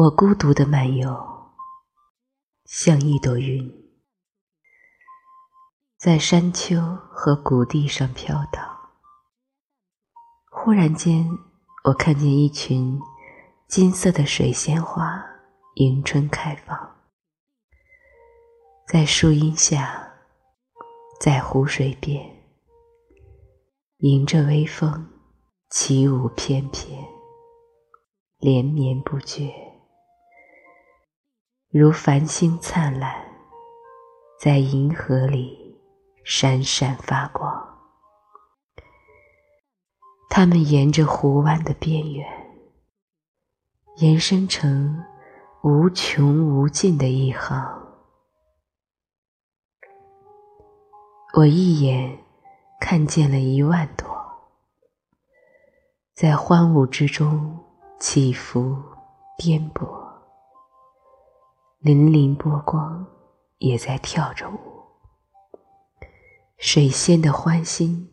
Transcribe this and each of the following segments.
我孤独的漫游，像一朵云，在山丘和谷地上飘荡。忽然间，我看见一群金色的水仙花迎春开放，在树荫下，在湖水边，迎着微风起舞翩翩。连绵不绝，如繁星灿烂，在银河里闪闪发光。它们沿着湖湾的边缘，延伸成无穷无尽的一行。我一眼看见了一万朵，在欢舞之中。起伏颠簸，粼粼波光也在跳着舞。水仙的欢心，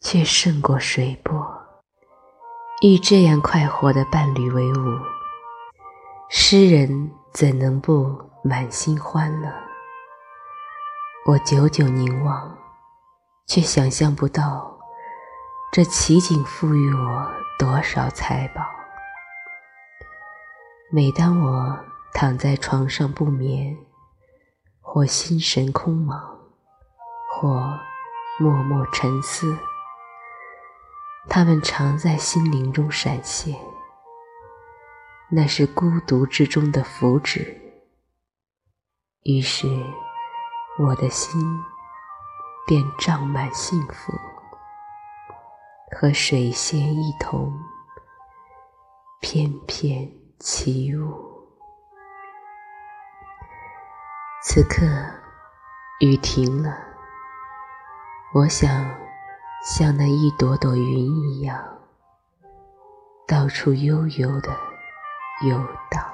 却胜过水波。与这样快活的伴侣为伍，诗人怎能不满心欢乐？我久久凝望，却想象不到这奇景赋予我多少财宝。每当我躺在床上不眠，或心神空茫，或默默沉思，他们常在心灵中闪现。那是孤独之中的福祉。于是，我的心便胀满幸福，和水仙一同翩翩。起舞。此刻雨停了，我想像那一朵朵云一样，到处悠悠的游荡。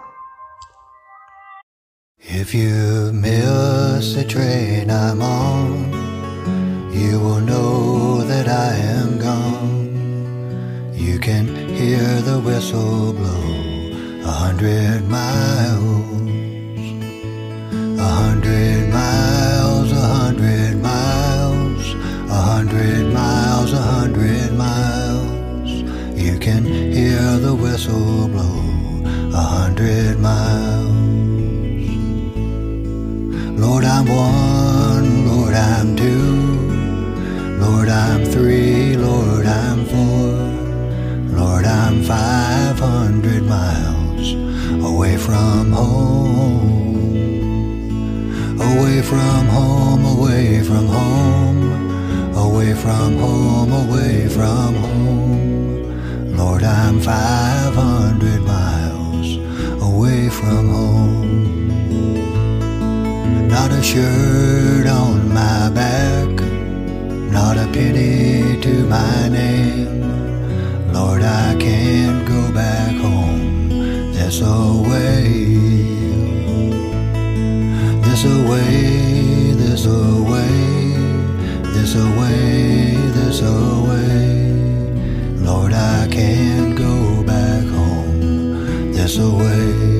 If you miss the train I'm on, you will know that I am gone. You can hear the whistle blow. a hundred miles, can hear the whistle blow a hundred miles. Lord, I'm one, Lord, I'm two, Lord, I'm three, Lord, I'm four, Lord, I'm five hundred miles away from home, away from home, away from home, away from home, away from home. Lord, I'm 500 miles away from home. Not a shirt on my back, not a penny to my name. Lord, I can't go back home this away, this away, this away, this away, this away. Lord, I can't go back home this away.